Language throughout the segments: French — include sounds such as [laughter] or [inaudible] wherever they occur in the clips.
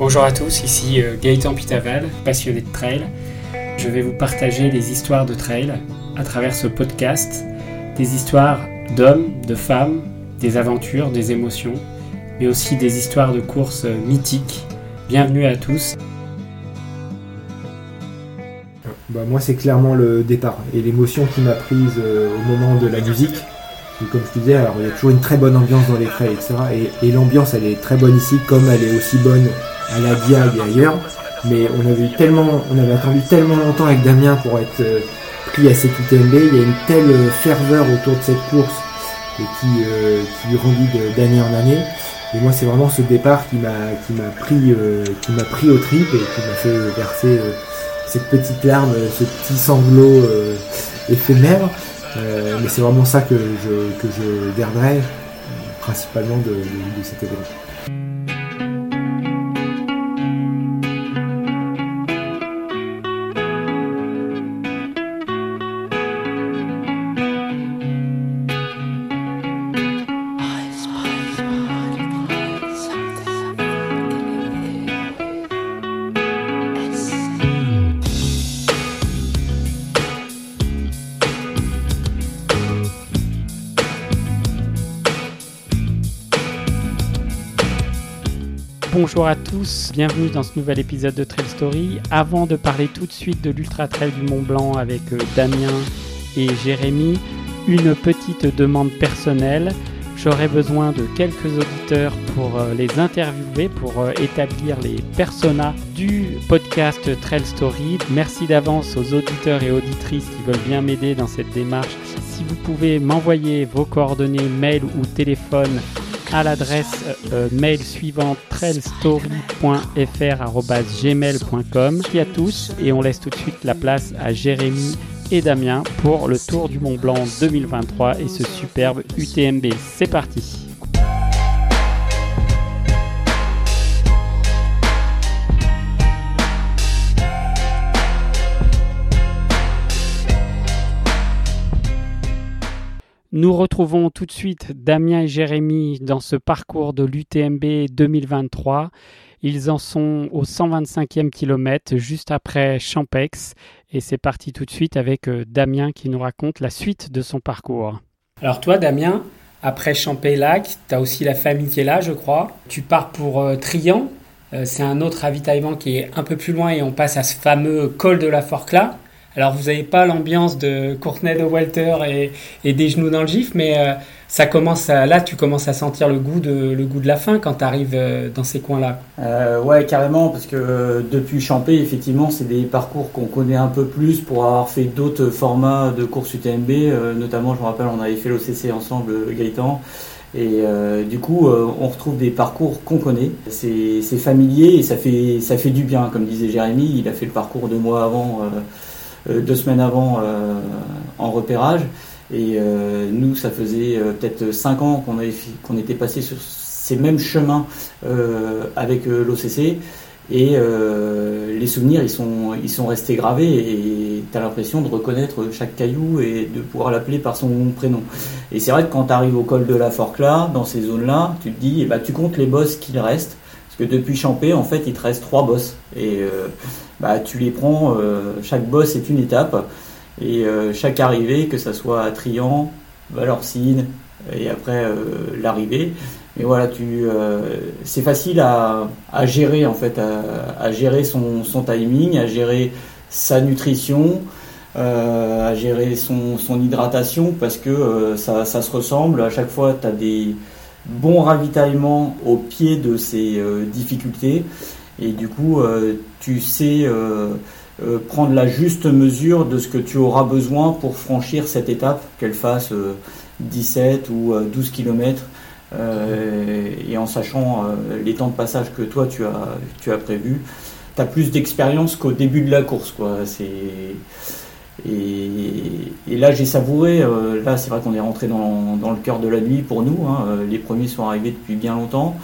Bonjour à tous, ici euh, Gaëtan Pitaval, passionné de trail. Je vais vous partager les histoires de trail à travers ce podcast, des histoires d'hommes, de femmes, des aventures, des émotions, mais aussi des histoires de courses mythiques. Bienvenue à tous. Bah, moi, c'est clairement le départ et l'émotion qui m'a prise euh, au moment de la musique. comme je disais, alors il y a toujours une très bonne ambiance dans les trails, etc. Et, l'ambiance, elle est très bonne ici, comme elle est aussi bonne à la Diag et ailleurs. Mais on avait attendu tellement longtemps avec Damien pour être euh, pris à cette UTMB. Il y a une telle ferveur autour de cette course et qui, euh, qui grandit d'année en année. Et moi, c'est vraiment ce départ qui m'a, qui pris, qui au trip et qui m'a fait verser cette petite larme, ce petit sanglot euh, éphémère. Euh, mais c'est vraiment ça que je, que je garderai euh, principalement de, de événement. Bonjour à tous, bienvenue dans ce nouvel épisode de Trail Story. Avant de parler tout de suite de l'Ultra Trail du Mont Blanc avec euh, Damien et Jérémy, une petite demande personnelle. J'aurais besoin de quelques auditeurs pour euh, les interviewer, pour euh, établir les personas du podcast Trail Story. Merci d'avance aux auditeurs et auditrices qui veulent bien m'aider dans cette démarche. Si vous pouvez m'envoyer vos coordonnées mail ou téléphone à l'adresse euh, mail suivante trailstory.fr@gmail.com. Merci à tous et on laisse tout de suite la place à Jérémy et Damien pour le Tour du Mont Blanc 2023 et ce superbe UTMB. C'est parti. Nous retrouvons tout de suite Damien et Jérémy dans ce parcours de l'UTMB 2023. Ils en sont au 125e kilomètre, juste après Champex. Et c'est parti tout de suite avec euh, Damien qui nous raconte la suite de son parcours. Alors toi, Damien, après Champey-Lac, tu as aussi la famille qui est là, je crois. Tu pars pour euh, Trian. Euh, c'est un autre ravitaillement qui est un peu plus loin et on passe à ce fameux col de la Forclaz. Alors vous n'avez pas l'ambiance de Courtenay de Walter et, des genoux dans le gif, mais euh, ça commence là tu commences à sentir le goût de, le goût de la fin quand tu arrives euh, dans ces coins-là. Euh, ouais, carrément, parce que euh, depuis Champé, effectivement, c'est des parcours qu'on connaît un peu plus pour avoir fait d'autres formats de course UTMB. notamment, je me rappelle, on avait fait l'OCC ensemble, Gaëtan. Et du coup, on retrouve des parcours qu'on connaît. C'est familier et ça fait, ça fait du bien. Comme disait Jérémy, il a fait le parcours deux mois avant deux semaines avant euh, en repérage. Et euh, nous, ça faisait peut-être cinq ans qu'on qu'on était passé sur ces mêmes chemins avec l'OCC. Et les souvenirs, ils sont, ils sont restés gravés et tu as l'impression de reconnaître chaque caillou et de pouvoir l'appeler par son prénom. Et c'est vrai que quand tu arrives au col de la Forclaz, dans ces zones-là, tu te dis, eh ben, tu comptes les bosses qu'il reste. Parce que depuis Champé, en fait, il te reste trois bosses. Et bah, tu les prends, euh, chaque boss est une étape, et euh, chaque arrivée, que ça soit à Trian, Valorcine, et après euh, l'arrivée, mais voilà, tu, c'est facile à, à, gérer en fait, à, à gérer son, son, timing, à gérer sa nutrition, à gérer son, son, hydratation parce que ça, ça, se ressemble. À chaque fois, tu as des bons ravitaillements au pied de ces difficultés. Et du coup, euh, tu sais euh, euh, prendre la juste mesure de ce que tu auras besoin pour franchir cette étape, qu'elle fasse 17 ou 12 km. et en sachant les temps de passage que toi tu as, tu as prévu, tu as plus d'expérience qu'au début de la course. Quoi. Et, là, j'ai savouré. là, c'est vrai qu'on est rentré dans, dans, le cœur de la nuit pour nous. Hein. Les premiers sont arrivés depuis bien longtemps.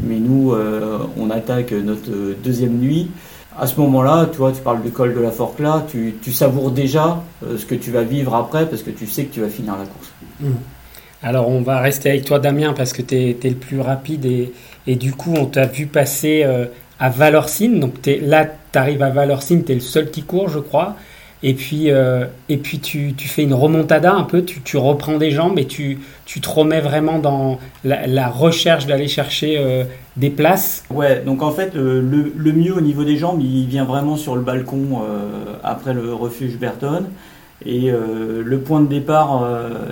Mais nous, euh, on attaque notre deuxième nuit. À ce moment-là, tu vois, tu parles du col de la Forclaz, tu, tu déjà euh, ce que tu vas vivre après parce que tu sais que tu vas finir la course. Mmh. Alors, on va rester avec toi, Damien, parce que tu es, le plus rapide et, et, du coup, on t'a vu passer euh, à Valorcine. Donc là, tu arrives à Valorcine, tu es le seul qui court, je crois. Et puis, euh, et puis tu, tu, fais une remontada un peu, tu, tu, reprends des jambes et tu, tu te remets vraiment dans la, recherche d'aller chercher euh, des places. Ouais, donc en fait, le, le, mieux au niveau des jambes, il vient vraiment sur le balcon après le refuge Berton. Et le point de départ,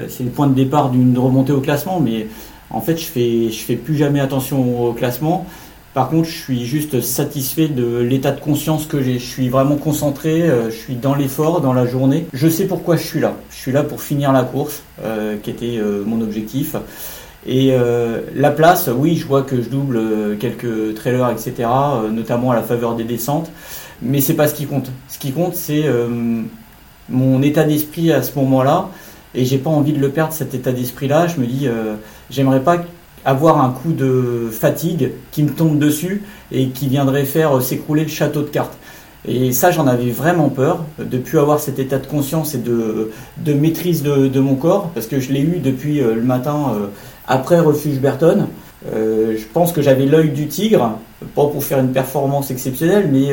c'est le point de départ d'une remontée au classement, mais en fait, je fais, je fais plus jamais attention au classement. Par contre, je suis juste satisfait de l'état de conscience que j'ai. Je suis vraiment concentré, euh, je suis dans l'effort, dans la journée. Je sais pourquoi je suis là. Je suis là pour finir la course, euh, qui était euh, mon objectif. Et la place, oui, je vois que je double quelques trailers, etc., notamment à la faveur des descentes. Mais c'est pas ce qui compte. Ce qui compte, c'est mon état d'esprit à ce moment-là. Et j'ai pas envie de le perdre, cet état d'esprit-là. Je me dis, j'aimerais pas avoir un coup de fatigue qui me tombe dessus et qui viendrait faire s'écrouler le château de cartes. Et ça, j'en avais vraiment peur, de plus avoir cet état de conscience et de, de maîtrise de, mon corps, parce que je l'ai eu depuis euh, le matin euh, après Refuge Berton. Euh, je pense que j'avais l'œil du tigre, pas pour faire une performance exceptionnelle, mais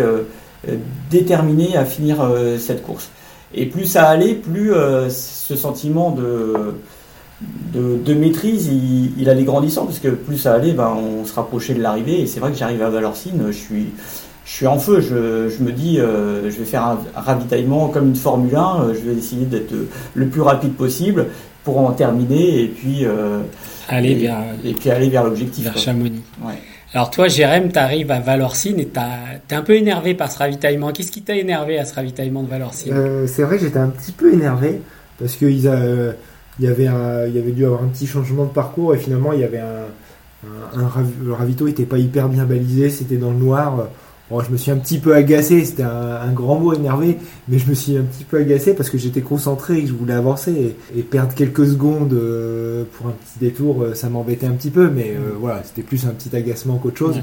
déterminé à finir cette course. Et plus ça allait, plus ce sentiment de de, maîtrise, il, allait grandissant, parce que plus ça allait, ben, on se rapprochait de l'arrivée. Et c'est vrai que j'arrive à Valorcine, je suis, je suis en feu. Je, me dis, euh, je vais faire un ravitaillement comme une Formule 1. Euh, je vais essayer d'être le plus rapide possible pour en terminer et puis euh, aller vers et puis aller vers l'objectif. Vers Chamonix. Alors toi, Jérém, tu arrives à Valorcine et tu es un peu énervé par ce ravitaillement. Qu'est-ce qui t'a énervé à ce ravitaillement de Valorcine? C'est vrai que j'étais un petit peu énervé parce qu'ils il y avait il y avait dû avoir un petit changement de parcours et finalement il y avait un, le ravito était pas hyper bien balisé, c'était dans le noir. Bon, je me suis un petit peu agacé, c'était un, grand mot énervé, mais je me suis un petit peu agacé parce que j'étais concentré et que je voulais avancer et, perdre quelques secondes euh, pour un petit détour, euh, ça m'embêtait un petit peu, mais euh, voilà, c'était plus un petit agacement qu'autre chose.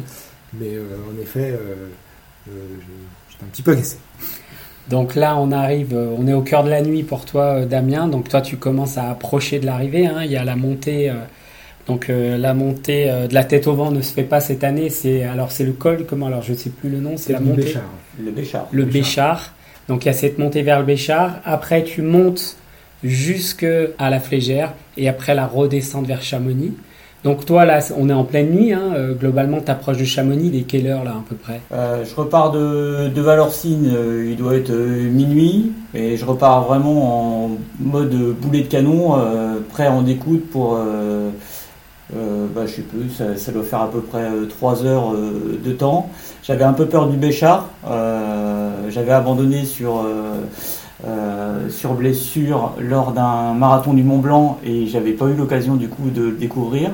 Mais en effet, j'étais un petit peu agacé. Donc là, on arrive, euh, on est au cœur de la nuit pour toi, euh, Damien. Donc toi, tu commences à approcher de l'arrivée. Hein. Il y a la montée. Euh, donc la montée de la tête au vent ne se fait pas cette année. C'est alors c'est le col. Comment alors je ne sais plus le nom. C'est la montée. Béchard. Le Béchard. Le Béchard. Donc il y a cette montée vers le Béchard. Après, tu montes jusque à la Flégère et après la redescente vers Chamonix. Donc toi, là, on est en pleine nuit. Hein. Euh, globalement, tu approches de Chamonix. Il est quelle heure, là, à peu près euh, Je repars de, Valorcine. Euh, il doit être minuit. Et je repars vraiment en mode boulet de canon, prêt en découdre pour... bah, je sais plus, ça, doit faire à peu près 3 heures de temps. J'avais un peu peur du Béchard. J'avais abandonné sur... sur blessure lors d'un marathon du Mont Blanc et j'avais pas eu l'occasion du coup de le découvrir.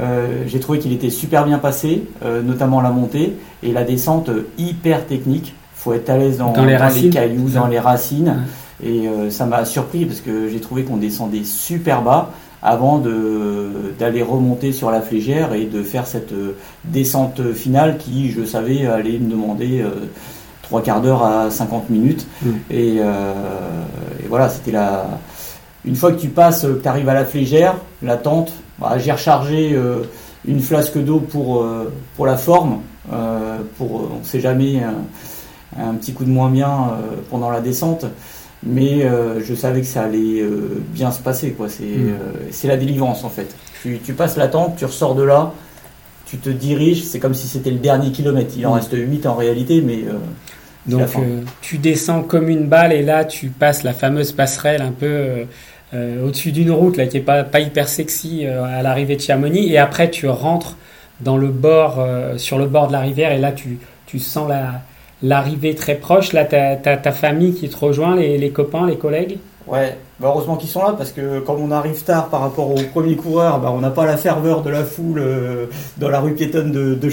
Euh, j'ai trouvé qu'il était super bien passé, euh, notamment la montée et la descente hyper technique. Faut être à l'aise dans, les, cailloux, dans les racines. Et euh, ça m'a surpris parce que j'ai trouvé qu'on descendait super bas avant d'aller remonter sur la flégère et de faire cette descente finale qui, je savais, allait me demander trois quarts d'heure à 50 minutes. Mm. Et, et, voilà, c'était la. Une fois que tu passes, que tu arrives à la flégère, la tente, bah, j'ai rechargé euh, une flasque d'eau pour, euh, pour la forme, euh, pour on ne sait jamais un, petit coup de moins bien pendant la descente. Mais je savais que ça allait bien se passer. Quoi. C'est, mm. c'est la délivrance en fait. Tu, tu passes la tente, tu ressors de là, tu te diriges, c'est comme si c'était le dernier kilomètre. Il en mm. reste 8 en réalité, mais. Donc tu descends comme une balle et là tu passes la fameuse passerelle un peu euh, au-dessus d'une route là qui est pas, pas hyper sexy euh, à l'arrivée de Chamonix. Et après tu rentres dans le bord euh, sur le bord de la rivière et là tu, tu sens la l'arrivée très proche. Là tu as, ta famille qui te rejoint les, les copains les collègues? Ouais, bah, heureusement qu'ils sont là parce que quand on arrive tard par rapport au premier coureur, bah on n'a pas la ferveur de la foule euh, dans la rue piétonne de, de.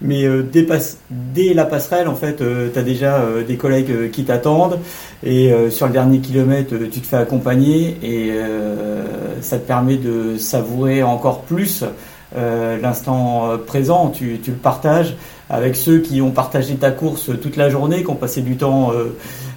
Mais euh, dès, la passerelle, en fait, euh, tu as déjà des collègues qui t'attendent. Et sur le dernier kilomètre, tu te fais accompagner et ça te permet de savourer encore plus l'instant présent. Tu, le partages avec ceux qui ont partagé ta course toute la journée, qui ont passé du temps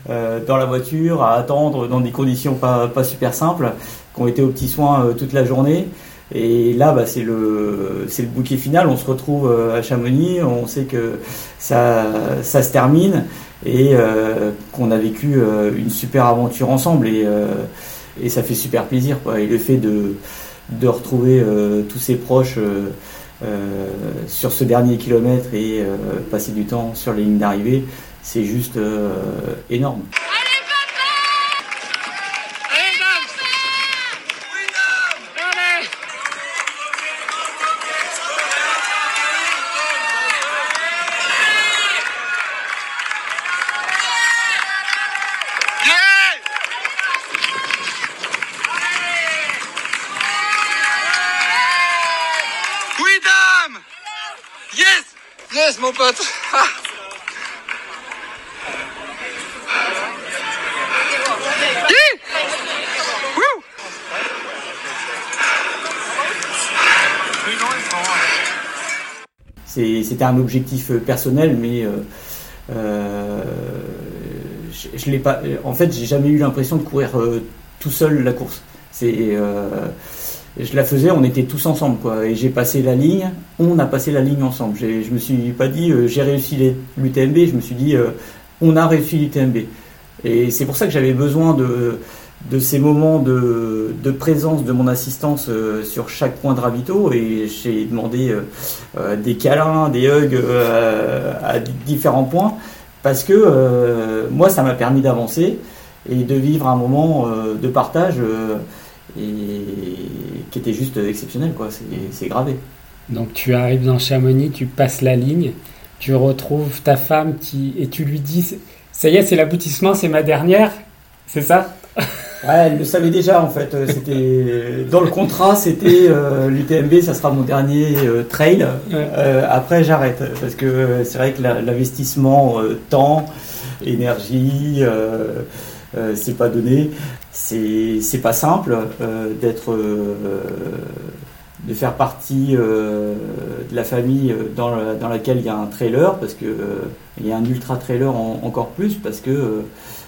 dans la voiture, à attendre dans des conditions pas, super simples, qui ont été aux petits soins euh, toute la journée. Et là, bah, c'est le bouquet final. On se retrouve à Chamonix, on sait que ça se termine et qu'on a vécu une super aventure ensemble et ça fait super plaisir. Et le fait de de retrouver tous ses proches euh, sur ce dernier kilomètre et euh, passer du temps sur les lignes d'arrivée, c'est juste euh, énorme. mon pote. C'était un objectif personnel, mais euh, euh, je, l'ai pas. En fait, j'ai jamais eu l'impression de courir euh, tout seul la course. C'est je la faisais, on était tous ensemble, quoi. Et j'ai passé la ligne, on a passé la ligne ensemble. Je me suis pas dit euh, j'ai réussi l'UTMB, je me suis dit euh, on a réussi l'UTMB. Et c'est pour ça que j'avais besoin de, de ces moments de, de présence de mon assistance euh, sur chaque point de ravito. Et j'ai demandé des câlins, des hugs à différents points, parce que moi ça m'a permis d'avancer et de vivre un moment de partage et qui était juste exceptionnel, quoi. C'est gravé. Donc tu arrives dans Chamonix, tu passes la ligne, tu retrouves ta femme qui, et tu lui dis ça y est, c'est l'aboutissement, c'est ma dernière, c'est ça? Ouais, elle le savait déjà en fait. Euh, c'était dans le contrat, c'était euh, l'UTMB, ça sera mon dernier euh, trail. après, j'arrête parce que c'est vrai que l'investissement temps, énergie, c'est pas donné c'est pas simple euh, d'être euh, de faire partie euh, de la famille dans, dans, laquelle il y a un trailer parce que il y a un ultra trailer encore plus parce que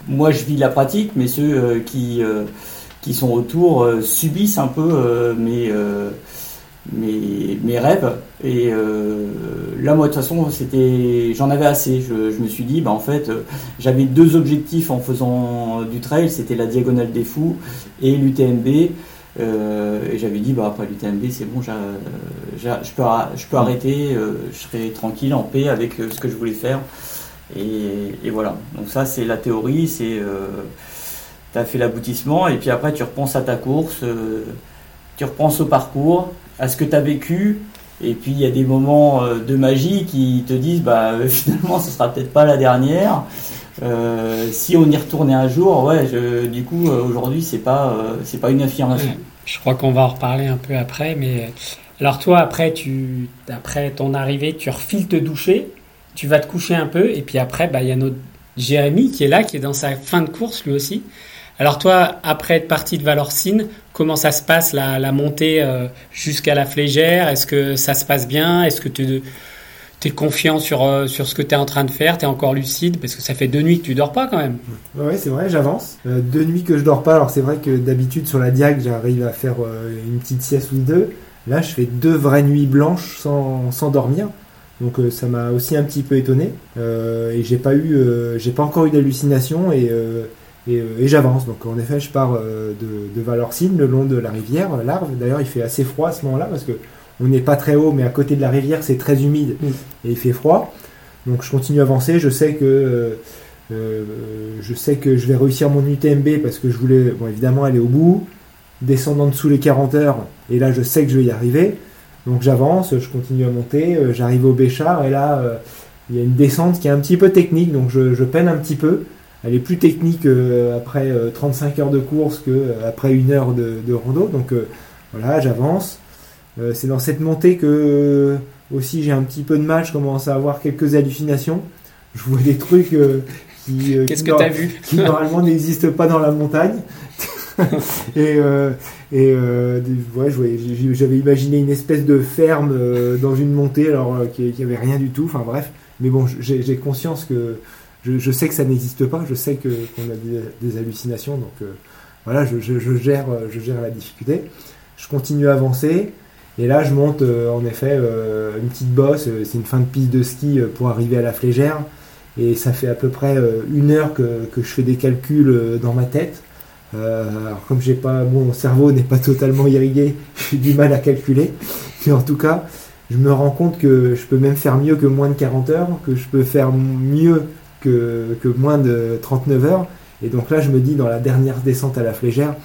moi je vis la pratique mais ceux qui qui sont autour subissent un peu mes mes, rêves. Et euh, là, moi, de toute façon, c'était, j'en avais assez. Je, me suis dit, bah, en fait, euh, j'avais deux objectifs en faisant du trail. C'était la Diagonale des Fous et l'UTMB. Euh, et j'avais dit, bah, après l'UTMB, c'est bon, je, peux, peux arrêter. Euh, je serai tranquille, en paix avec ce que je voulais faire. Et, voilà. Donc ça, c'est la théorie. C'est, tu as fait l'aboutissement. Et puis après, tu repenses à ta course. tu repenses au parcours à ce que tu as vécu. Et puis il y a des moments euh, de magie qui te disent bah [laughs] finalement ce sera peut-être pas la dernière. Euh, si on y retournait un jour, ouais, du coup euh, aujourd'hui c'est pas c'est pas une affirmation. Je crois qu'on va en reparler un peu après, mais alors toi après tu après ton arrivée tu refiles te doucher, tu vas te coucher un peu et puis après bah il y a notre Jérémy qui est là, qui est dans sa fin de course lui aussi. Alors toi, après être parti de Valorcine, comment ça se passe la, montée euh, jusqu'à la flégère? Est-ce que ça se passe bien? Est-ce que tu es confiant sur, euh, sur ce que tu es en train de faire? Tu es encore lucide? Parce que ça fait deux nuits que tu dors pas quand même. Oui, c'est vrai, j'avance. Euh, deux nuits que je dors pas. Alors c'est vrai que d'habitude sur la Diag, j'arrive à faire une petite sieste ou deux. Là, je fais deux vraies nuits blanches sans, sans dormir. Donc ça m'a aussi un petit peu étonné. et j'ai pas eu, j'ai pas encore eu d'hallucination et euh, et, j'avance. Donc en effet, je pars euh, de, de Valorcine, le long de la rivière, l'Arve. D'ailleurs, il fait assez froid à ce moment-là parce que on n'est pas très haut, mais à côté de la rivière, c'est très humide et il fait froid. Donc je continue à avancer. Je sais que euh, je sais que je vais réussir mon UTMB parce que je voulais, bon, évidemment, aller au bout, descendre en dessous les 40 heures. Et là, je sais que je vais y arriver. Donc j'avance, je continue à monter. J'arrive au Béchard et là, il y a une descente qui est un petit peu technique, donc je, je peine un petit peu elle est plus technique euh, après 35 euh, heures de course que euh, après une heure de, de rando. Donc voilà, j'avance. c'est dans cette montée que aussi j'ai un petit peu de mal. Je commence à avoir quelques hallucinations. Je vois des trucs qui, Qu'est-ce que as vu? qui normalement n'existent pas dans la montagne. [laughs] [laughs] et et ouais, j'avais imaginé une espèce de ferme dans une montée alors qui, qui avait rien du tout. Enfin bref, mais bon, j'ai conscience que je, sais que ça n'existe pas, je sais qu'on a des, hallucinations, donc euh, voilà, je, gère, je gère la difficulté. je continue à avancer. Et là, je monte en effet une petite bosse. c'est une fin de piste de ski pour arriver à la flégère. Et ça fait à peu près une heure que, je fais des calculs dans ma tête. Alors comme j'ai pas, mon cerveau n'est pas totalement irrigué, [laughs] j'ai du mal à calculer. Mais en tout cas, je me rends compte que je peux même faire mieux que moins de 40 heures, que je peux faire mieux que, que moins de 39 heures. Et donc là, je me dis, dans la dernière descente à la flégère,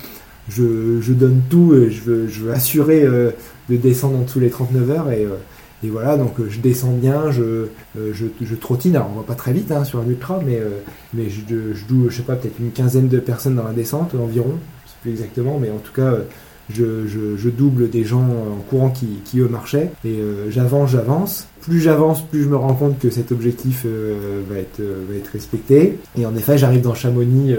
je, je donne tout, et je veux, je veux assurer euh, de descendre en dessous les 39 heures. Et, euh, et voilà, donc je descends bien, je, euh, je, je, trottine. Alors on va pas très vite hein, sur un ultra, mais, mais je, je, je sais pas, peut-être une quinzaine de personnes dans la descente environ, je sais plus exactement, mais en tout cas, je, double des gens en courant qui, qui eux marchaient et euh, j'avance, j'avance. Plus j'avance, plus je me rends compte que cet objectif euh, va, être, euh, va être respecté. Et en effet, j'arrive dans Chamonix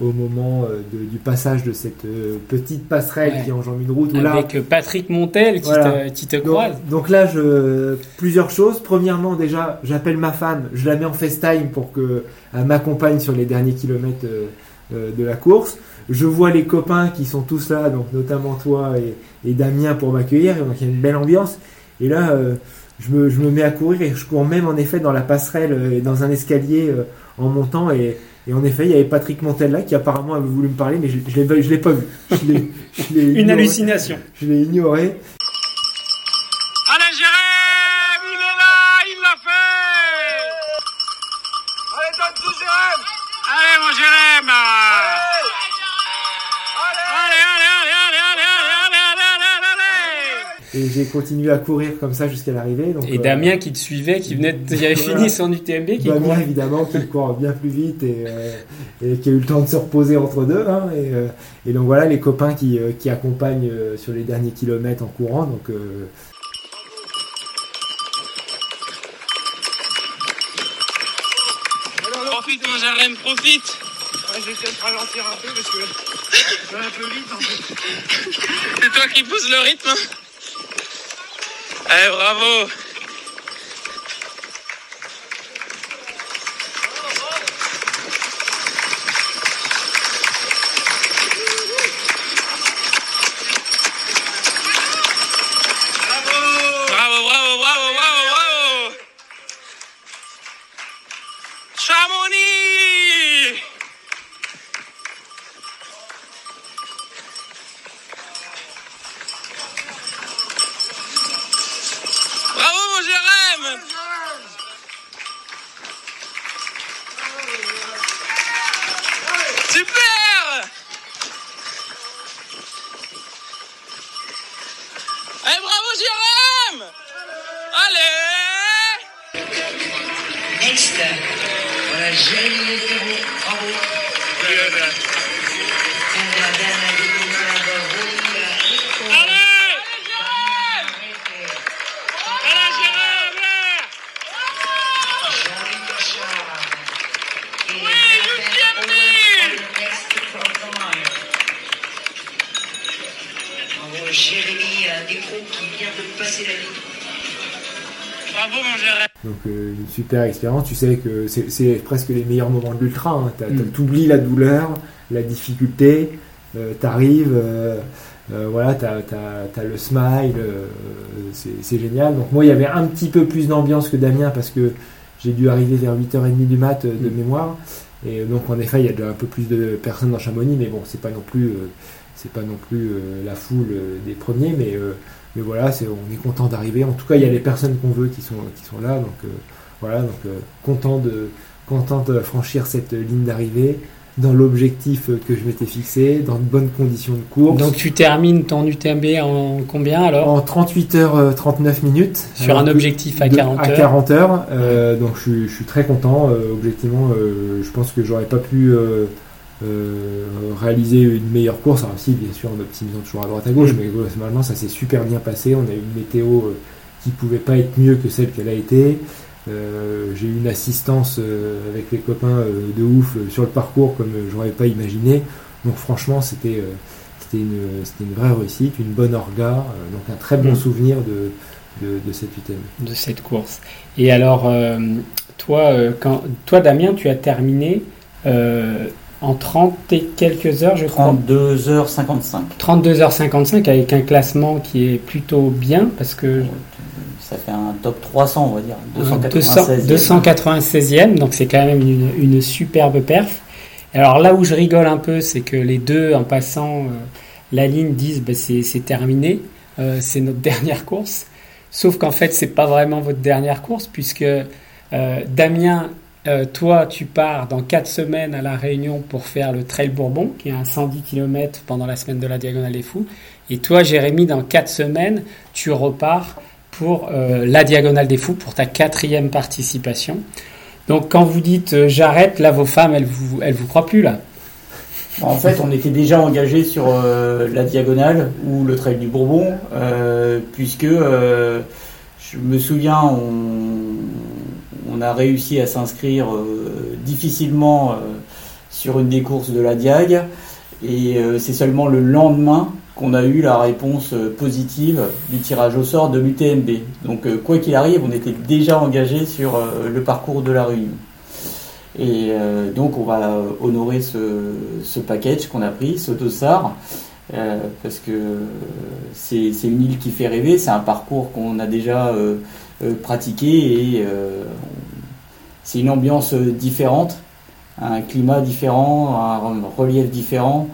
au moment du passage de cette petite passerelle qui enjambe une route. Avec Patrick Montel qui, te, croise. Donc, là, je, plusieurs choses. Premièrement, déjà, j'appelle ma femme, je la mets en FaceTime pour qu'elle m'accompagne sur les derniers kilomètres de la course je vois les copains qui sont tous là, donc notamment toi et, Damien pour m'accueillir, donc il y a une belle ambiance. Et là, euh, je, me, mets à courir et je cours même en effet dans la passerelle euh, et dans un escalier euh, en montant. Et, en effet, il y avait Patrick Montel là qui apparemment avait voulu me parler, mais je ne l'ai pas vu. [laughs] une hallucination. Je l'ai ignoré. Et j'ai continué à courir comme ça jusqu'à l'arrivée. Et euh, Damien qui te suivait, qui venait, de, avait fini son UTMB. Qui Damien évidemment qui court bien plus vite et, euh, et, qui a eu le temps de se reposer entre deux. Hein, et, euh, et, donc voilà les copains qui, qui accompagnent sur les derniers kilomètres en courant. Donc Profite mon Jarem, profite ouais, Je vais peut-être ralentir un peu parce que je vais un peu vite en fait. C'est toi qui pousse le rythme hein eh, bravo super expérience. Tu sais que c'est presque les meilleurs moments de l'ultra. Hein. Tu oublies la douleur, la difficulté, euh, t'arrives, euh, euh, voilà, t'as as, le smile, euh, c'est génial. Donc moi, il y avait un petit peu plus d'ambiance que Damien parce que j'ai dû arriver vers 8h30 du mat de mm. mémoire. Et donc en effet, il y a déjà un peu plus de personnes dans Chamonix, mais bon, c'est pas non plus, c'est pas non plus la foule des premiers, mais mais voilà, c'est on est content d'arriver. En tout cas, il y a les personnes qu'on veut qui sont qui sont là, donc voilà, donc euh, content, de, content de franchir cette ligne d'arrivée dans l'objectif que je m'étais fixé, dans de bonnes conditions de course. Donc tu termines ton UTMB en combien alors? En 38 heures 39 euh, minutes. Sur un objectif à 40 heures. À 40 heures. Euh, donc je, je, suis très content. objectivement, je pense que j'aurais pas pu réaliser une meilleure course. Alors si, bien sûr, en optimisant toujours à droite à gauche, mm. mais globalement ça s'est super bien passé. On a eu une météo qui pouvait pas être mieux que celle qu'elle a été. Euh, j'ai eu une assistance euh, avec les copains euh, de ouf sur le parcours comme j'aurais pas imaginé. Donc franchement, c'était c'était une, une, vraie réussite, une bonne orga, donc un très bon mm. souvenir de, de, cette UTM. De cette course. Et alors, toi, quand, toi, Damien, tu as terminé en 30 et quelques heures, je crois. 32h55. 32h55 avec un classement qui est plutôt bien parce que ça fait un top 300, on va dire. 296e. e donc c'est quand même une, une, superbe perf. Alors là où je rigole un peu, c'est que les deux, en passant euh, la ligne, disent bah, c'est terminé, euh, c'est notre [laughs] dernière course. Sauf qu'en fait, c'est pas vraiment votre dernière course, puisque euh, Damien, toi, tu pars dans 4 semaines à La Réunion pour faire le Trail Bourbon, qui est un 110 km pendant la semaine de la Diagonale des Fous. Et toi, Jérémy, dans 4 semaines, tu repars pour la Diagonale des Fous, pour ta quatrième participation. Donc quand vous dites euh, j'arrête, là vos femmes, elles vous, elles vous croient plus là. En fait, on était déjà engagé sur euh, la diagonale ou le trail du Bourbon, euh, puisque je me souviens, on, a réussi à s'inscrire difficilement sur une des courses de la Diag, et c'est seulement le lendemain qu'on a eu la réponse euh, positive du tirage au sort de l'UTMB. Donc euh, quoi qu'il arrive, on était déjà engagé sur euh, le parcours de la Réunion. Et donc on va honorer ce, package qu'on a pris, ce dossard, parce que c'est une île qui fait rêver, c'est un parcours qu'on a déjà pratiqué et c'est une ambiance différente, un climat différent, un relief différent.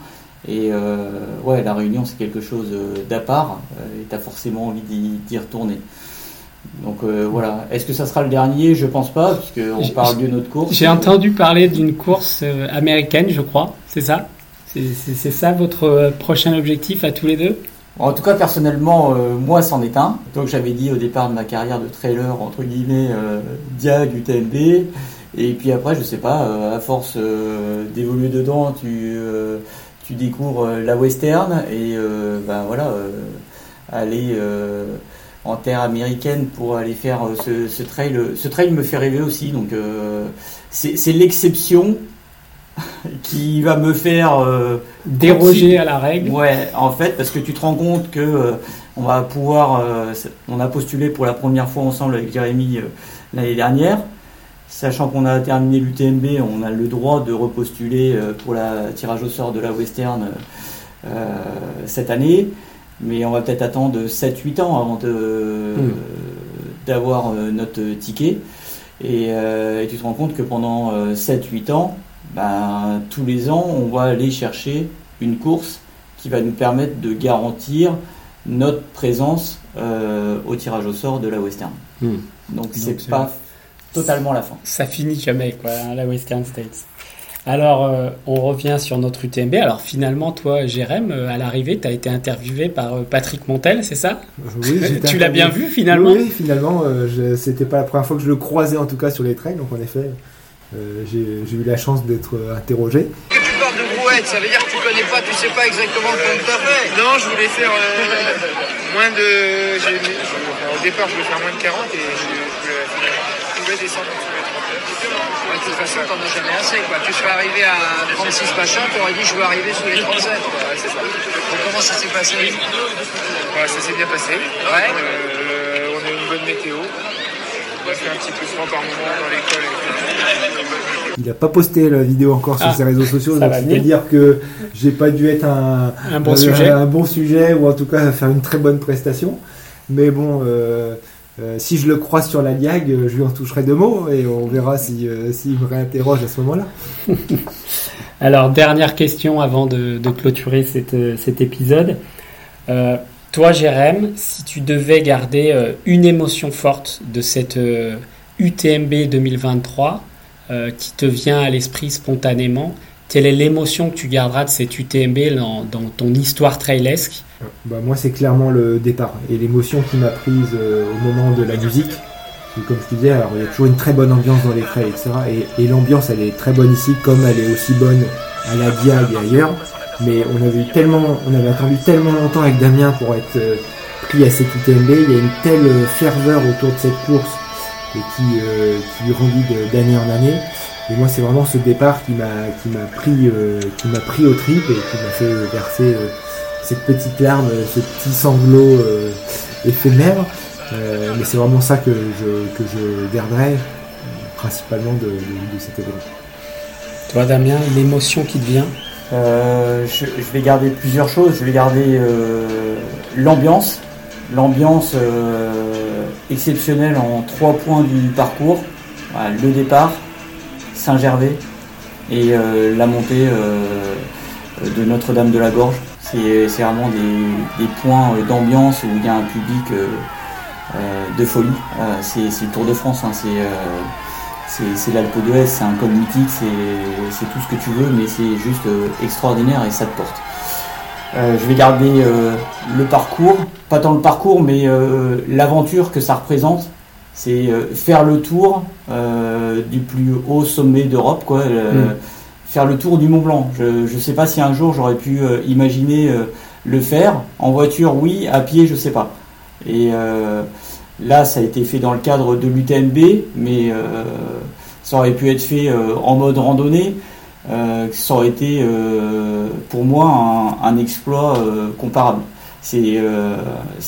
Et euh, ouais, la Réunion, c'est quelque chose euh, d'à part, euh, et tu as forcément envie d'y retourner. Donc voilà, est-ce que ça sera le dernier? Je pense pas, puisqu'on parle d'une autre course. J'ai entendu parler d'une course américaine, je crois, c'est ça? C'est ça votre prochain objectif à tous les deux? En tout cas, personnellement, moi, c'en est un. Donc, j'avais dit au départ de ma carrière de trailer, entre guillemets, Diag, UTMB. Et puis après, je sais pas, à force d'évoluer dedans, tu tu découvres euh, la western et euh, ben voilà, euh, aller en terre américaine pour aller faire ce, trail. Ce trail me fait rêver aussi, donc c'est l'exception [laughs] qui va me faire déroger à la règle. Ouais, en fait, parce que tu te rends compte que on va pouvoir, on a postulé pour la première fois ensemble avec Jérémy l'année dernière. Sachant qu'on a terminé l'UTMB, on a le droit de repostuler euh, pour la tirage au sort de la Western euh, cette année, mais on va peut-être attendre 7-8 ans avant hmm. d'avoir euh, notre ticket. Et, tu te rends compte que pendant 7-8 ans, ben, tous les ans, on va aller chercher une course qui va nous permettre de garantir notre présence au tirage au sort de la Western. Hmm. Donc c'est pas totalement la fin. Ça finit jamais, quoi, hein, la Western States. Alors, euh, on revient sur notre UTMB. Alors, finalement, toi, Jérém, euh, à l'arrivée, tu as été interviewé par euh, Patrick Montel, c'est ça? Oui, [laughs] Tu l'as bien vu, finalement? Oui, finalement. C'était pas la première fois que je le croisais, en tout cas, sur les trails. Donc, en effet, j'ai eu la chance d'être interrogé. Que tu parles de brouette, ça veut dire que tu connais pas, tu sais pas exactement le que tu fait. Non, je voulais faire moins de. Au départ, je voulais faire moins de 40 et je, descendre en dessous des 39. de toute façon, t'en as jamais assez. Quoi. Tu serais arrivé à 36 machin, tu aurais dit je veux arriver sous les 37. Ouais, c'est ça. Donc, comment ça s'est passé? Ouais, Ça s'est bien passé. Ouais. Euh, on a eu une bonne météo. On a fait un petit peu froid par moment dans l'école. Il n'a pas posté la vidéo encore sur ah, ses réseaux sociaux, donc c'est-à-dire que j'ai pas dû être un, un, bon sujet. un, bon sujet, ou en tout cas faire une très bonne prestation. Mais bon, euh, euh, si je le croise sur la diag, euh, je lui en toucherai deux mots et on verra s'il si, me réinterroge à ce moment-là. [laughs] Alors, dernière question avant de, clôturer euh, cet épisode. toi, Jérém, si tu devais garder une émotion forte de cette UTMB 2023 qui te vient à l'esprit spontanément, quelle est l'émotion que tu garderas de cette UTMB dans, dans ton histoire trailesque bah, Moi, c'est clairement le départ et l'émotion qui m'a prise euh, au moment de la musique. comme je te disais, alors, il y a toujours une très bonne ambiance dans les trails, etc. Et, l'ambiance, elle est très bonne ici, comme elle est aussi bonne à la Diag et ailleurs. Mais on avait, tellement, on avait attendu tellement longtemps avec Damien pour être euh, pris à cette UTMB. Il y a une telle ferveur autour de cette course et qui, euh, qui grandit d'année en année. Et moi, c'est vraiment ce départ qui m'a qui m'a pris euh, qui m'a pris au trip et qui m'a fait verser euh, cette petite larme, ce petit sanglot euh, éphémère. mais c'est vraiment ça que je que je garderai principalement de, de, cet événement. Toi, Damien, l'émotion qui te vient euh, je, vais garder plusieurs choses. Je vais garder l'ambiance, l'ambiance exceptionnelle en trois points du parcours. le départ, Saint-Gervais et la montée de Notre-Dame de la Gorge. C'est vraiment des, points d'ambiance où il y a un public euh, euh, de folie. Euh, c'est le Tour de France, hein. c'est l'Alpe d'Huez, c'est un col mythique, c'est tout ce que tu veux, mais c'est juste extraordinaire et ça te porte. je vais garder le parcours, pas tant le parcours, mais l'aventure que ça représente. C'est faire le tour du plus haut sommet d'Europe, quoi. Mm le tour du Mont Blanc. Je ne sais pas si un jour j'aurais pu euh, imaginer euh, le faire. En voiture, oui. À pied, je sais pas. Et euh, là, ça a été fait dans le cadre de l'UTMB, mais ça aurait pu être fait en mode randonnée. ça aurait été pour moi un, exploit comparable. C'est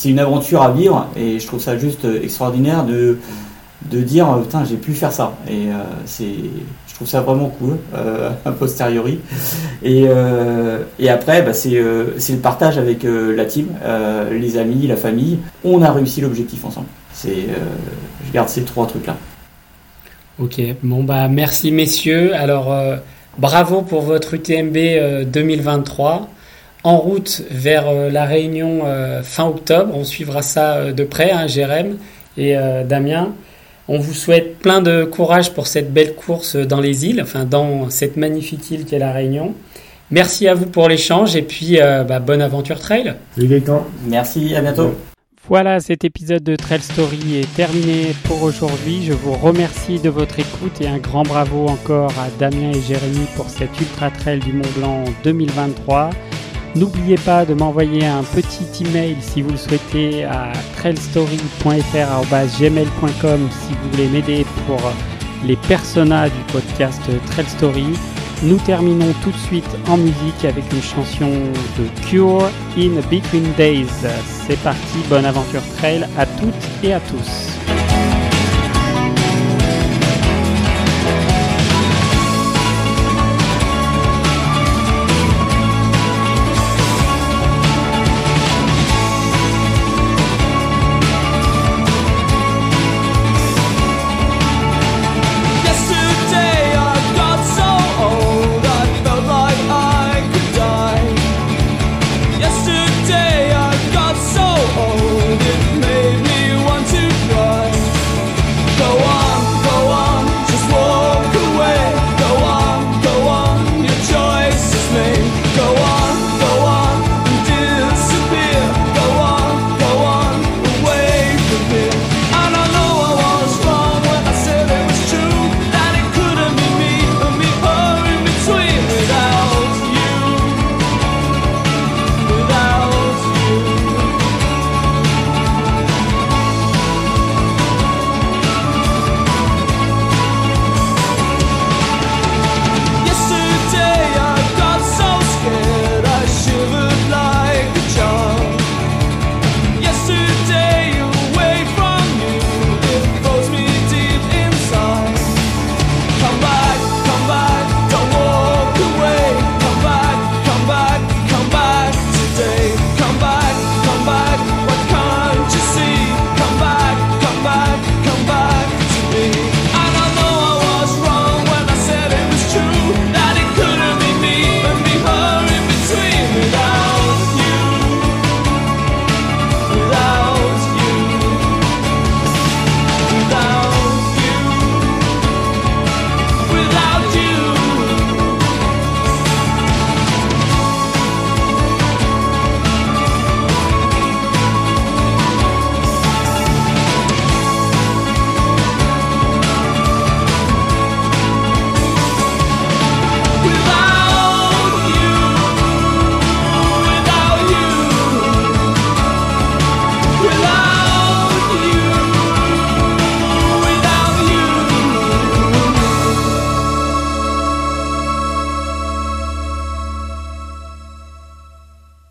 une aventure à vivre et je trouve ça juste extraordinaire de, de dire putain j'ai pu faire ça et c'est trouve ça vraiment cool, euh, [laughs] a posteriori. Et, euh, et après, bah, c'est euh, le partage avec euh, la team, les amis, la famille. On a réussi l'objectif ensemble. C'est, je garde ces trois trucs-là. Ok, bon bah merci messieurs. Alors bravo pour votre UTMB 2023. En route vers la Réunion fin octobre, on suivra ça de près, hein, Jérém et Damien. On vous souhaite plein de courage pour cette belle course dans les îles, enfin dans cette magnifique île qu'est la Réunion. Merci à vous pour l'échange et puis euh, bah, bonne aventure trail. Merci, à bientôt. Voilà, cet épisode de Trail Story est terminé pour aujourd'hui. Je vous remercie de votre écoute et un grand bravo encore à Damien et Jérémy pour cet Ultra Trail du Mont Blanc 2023. N'oubliez pas de m'envoyer un petit email si vous le souhaitez à trailstory.fr.gmail.com si vous voulez m'aider pour les personnages du podcast Trail Story. Nous terminons tout de suite en musique avec une chanson de Cure in Between Days. C'est parti, bonne aventure trail à toutes et à tous.